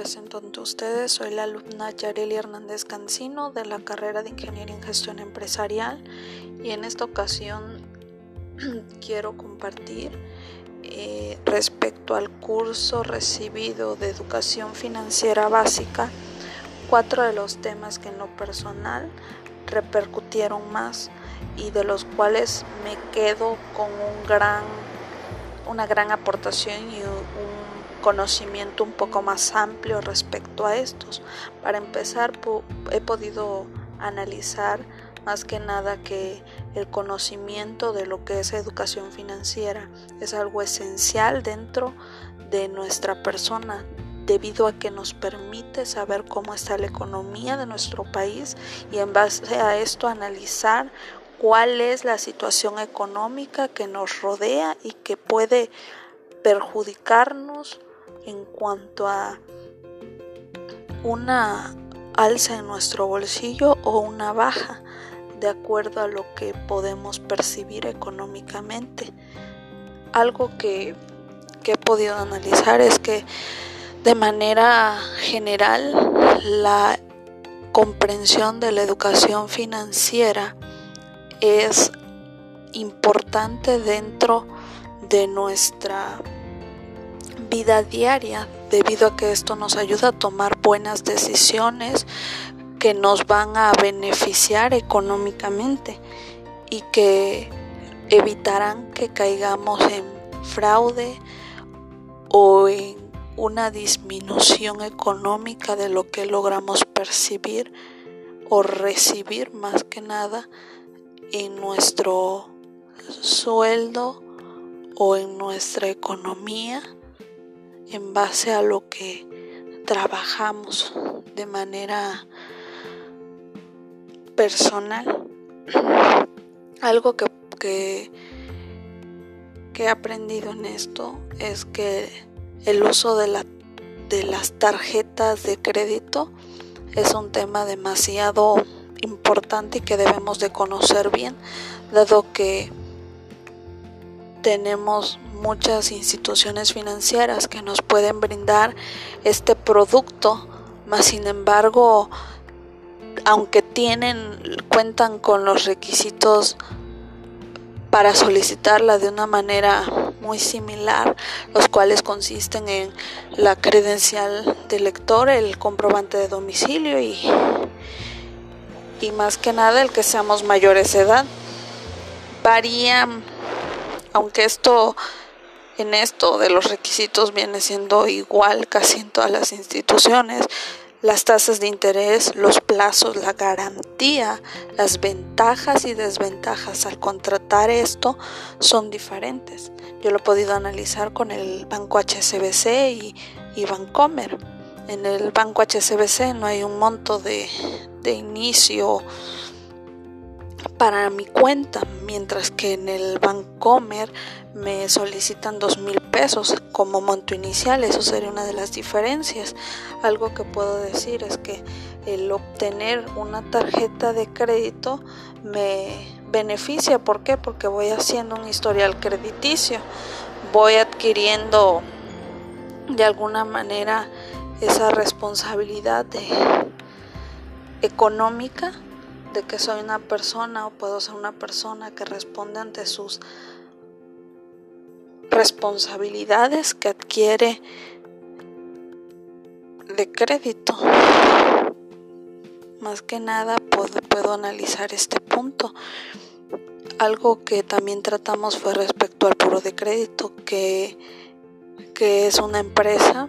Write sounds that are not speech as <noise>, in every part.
presento ante ustedes. Soy la alumna Yareli Hernández Cancino de la carrera de Ingeniería en Gestión Empresarial y en esta ocasión <clears throat> quiero compartir eh, respecto al curso recibido de Educación Financiera Básica cuatro de los temas que en lo personal repercutieron más y de los cuales me quedo con un gran, una gran aportación y un conocimiento un poco más amplio respecto a estos. Para empezar, he podido analizar más que nada que el conocimiento de lo que es educación financiera es algo esencial dentro de nuestra persona debido a que nos permite saber cómo está la economía de nuestro país y en base a esto analizar cuál es la situación económica que nos rodea y que puede perjudicarnos en cuanto a una alza en nuestro bolsillo o una baja de acuerdo a lo que podemos percibir económicamente. Algo que, que he podido analizar es que de manera general la comprensión de la educación financiera es importante dentro de nuestra vida diaria, debido a que esto nos ayuda a tomar buenas decisiones que nos van a beneficiar económicamente y que evitarán que caigamos en fraude o en una disminución económica de lo que logramos percibir o recibir más que nada en nuestro sueldo o en nuestra economía en base a lo que trabajamos de manera personal. <clears throat> Algo que, he aprendido en esto es que el uso de, de las tarjetas de crédito es un tema demasiado importante y que debemos de conocer bien, dado que tenemos muchas instituciones financieras que nos pueden brindar este producto, mas sin embargo, aunque tienen cuentan con los requisitos para solicitarla de una manera muy similar, los cuales consisten en la credencial del lector, el comprobante de domicilio y, y más que nada el que seamos mayores de edad. Varían aunque esto en esto de los requisitos viene siendo igual casi en todas las instituciones, las tasas de interés, los plazos, la garantía, las ventajas y desventajas al contratar esto son diferentes. Yo lo he podido analizar con el banco HSBC y, y Bancomer. En el banco HSBC no hay un monto de, de inicio para mi cuenta, mientras que en el Bancomer me solicitan dos mil pesos como monto inicial. Eso sería una de las diferencias. Algo que puedo decir es que el obtener una tarjeta de crédito me beneficia. ¿Por qué? Porque voy haciendo un historial crediticio. Voy adquiriendo de alguna manera esa responsabilidad económica de que soy una persona o puedo ser una persona que responde ante sus responsabilidades que adquiere de crédito. Más que nada puedo, puedo analizar este punto. Algo que también tratamos fue respecto al puro de crédito, que, que es una empresa,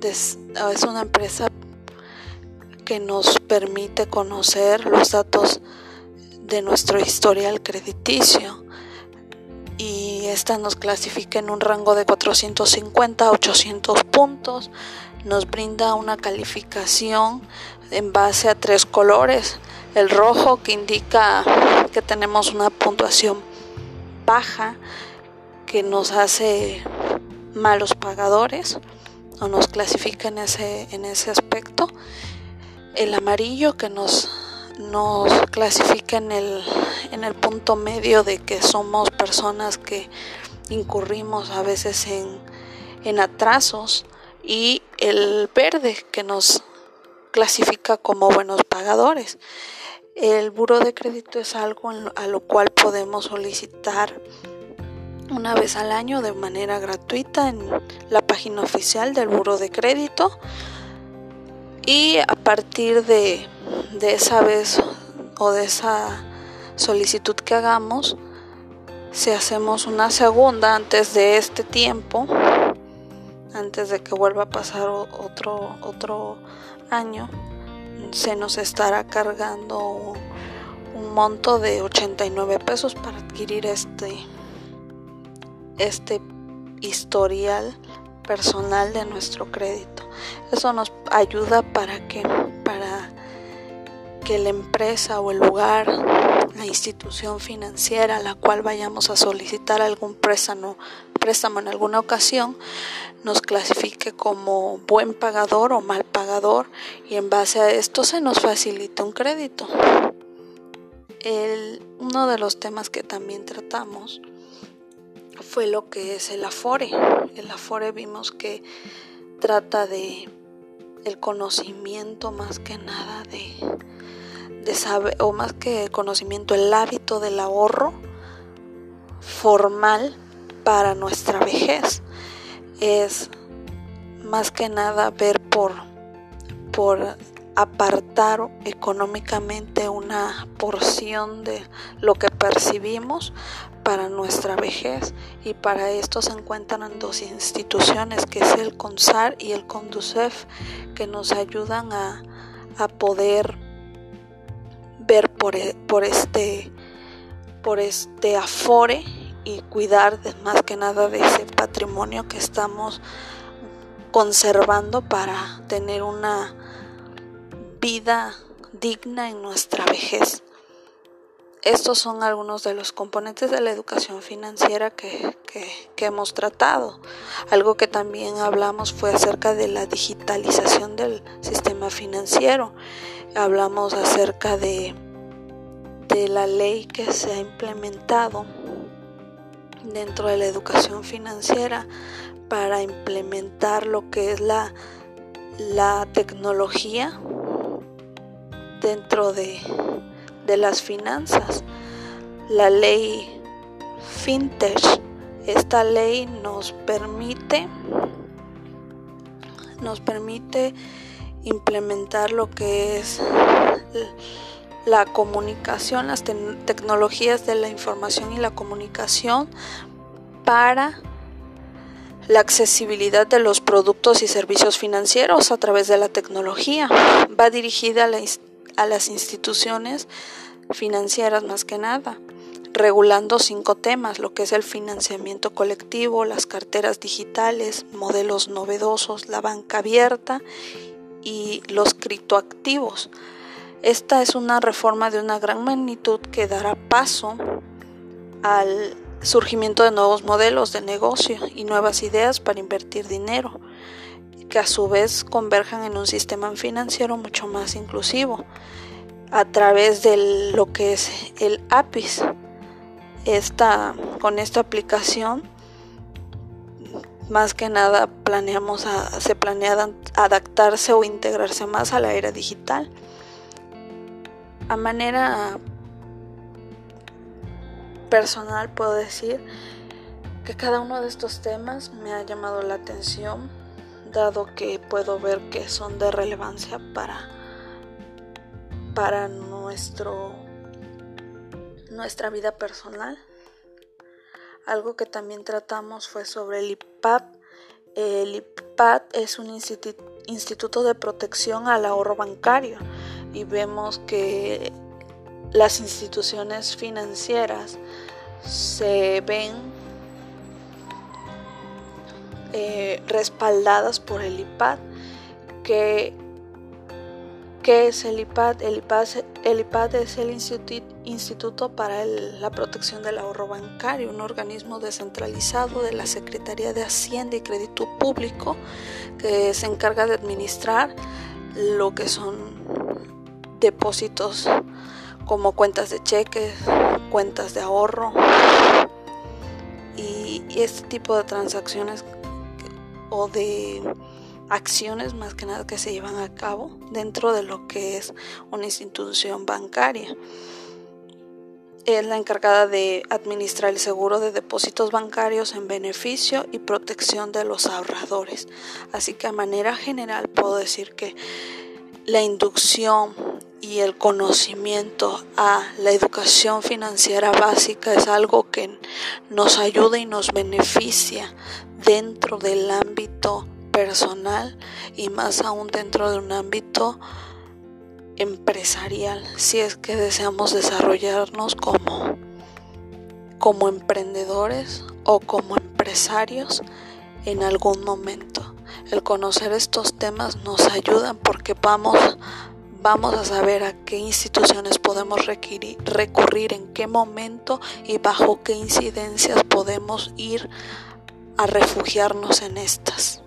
es una empresa que nos permite conocer los datos de nuestro historial crediticio y esta nos clasifica en un rango de 450 a 800 puntos, nos brinda una calificación en base a tres colores, el rojo que indica que tenemos una puntuación baja que nos hace malos pagadores o nos clasifica en ese, en ese aspecto el amarillo que nos, nos clasifica en el, en el punto medio de que somos personas que incurrimos a veces en, en atrasos y el verde que nos clasifica como buenos pagadores. El buro de crédito es algo a lo cual podemos solicitar una vez al año de manera gratuita en la página oficial del buro de crédito y a partir de, de esa vez o de esa solicitud que hagamos si hacemos una segunda antes de este tiempo antes de que vuelva a pasar otro otro año se nos estará cargando un monto de 89 pesos para adquirir este este historial personal de nuestro crédito. Eso nos ayuda para que para que la empresa o el lugar, la institución financiera a la cual vayamos a solicitar algún préstamo, préstamo en alguna ocasión, nos clasifique como buen pagador o mal pagador y en base a esto se nos facilita un crédito. El, uno de los temas que también tratamos fue lo que es el Afore. El Afore vimos que trata de el conocimiento más que nada de, de saber, o más que el conocimiento, el hábito del ahorro formal para nuestra vejez. Es más que nada ver por, por apartar económicamente una porción de lo que percibimos para nuestra vejez y para esto se encuentran dos instituciones que es el CONSAR y el CONDUCEF que nos ayudan a, poder ver por, e, por, este por este afore y cuidar más que nada de ese patrimonio que estamos conservando para tener una vida digna en nuestra vejez. Estos son algunos de los componentes de la educación financiera que, hemos tratado. Algo que también hablamos fue acerca de la digitalización del sistema financiero. Hablamos acerca de, de la ley que se ha implementado dentro de la educación financiera para implementar lo que es la, la tecnología dentro de de las finanzas. La ley FinTech, esta ley nos permite nos permite implementar lo que es la comunicación, las tecnologías de la información y la comunicación para la accesibilidad de los productos y servicios financieros a través de la tecnología. Va dirigida a la, a las instituciones financieras más que nada, regulando cinco temas, lo que es el financiamiento colectivo, las carteras digitales, modelos novedosos, la banca abierta y los criptoactivos. Esta es una reforma de una gran magnitud que dará paso al surgimiento de nuevos modelos de negocio y nuevas ideas para invertir dinero que a su vez converjan en un sistema financiero mucho más inclusivo a través de lo que es el APIS. Esta, con esta aplicación, más que nada planeamos se planea adaptarse o integrarse más a la era digital. A manera personal puedo decir que cada uno de estos temas me ha llamado la atención dado que puedo ver que son de relevancia para, para nuestro, nuestra vida personal. Algo que también tratamos fue sobre el IPAD. El IPAD es un instituto de protección al ahorro bancario y vemos que las instituciones financieras se ven eh, respaldadas por el IPAD. Que, ¿Qué es el IPAD? El IPAD, el IPAD es el Instituto para la Protección del Ahorro Bancario, un organismo descentralizado de la Secretaría de Hacienda y Crédito Público que se encarga de administrar lo que son depósitos como cuentas de cheques, cuentas de ahorro y este tipo de transacciones o de acciones más que nada que se llevan a cabo dentro de lo que es una institución bancaria. Es la encargada de administrar el seguro de depósitos bancarios en beneficio y protección de los ahorradores. Así que a manera general puedo decir que la inducción y el conocimiento a la educación financiera básica es algo que nos ayuda y nos beneficia dentro del ámbito personal y más aún dentro de un ámbito empresarial si es que deseamos desarrollarnos como como emprendedores o como empresarios en algún momento. El conocer estos temas nos ayudan porque vamos vamos a saber a qué instituciones podemos recurrir, en qué momento y bajo qué incidencias podemos ir a refugiarnos en estas.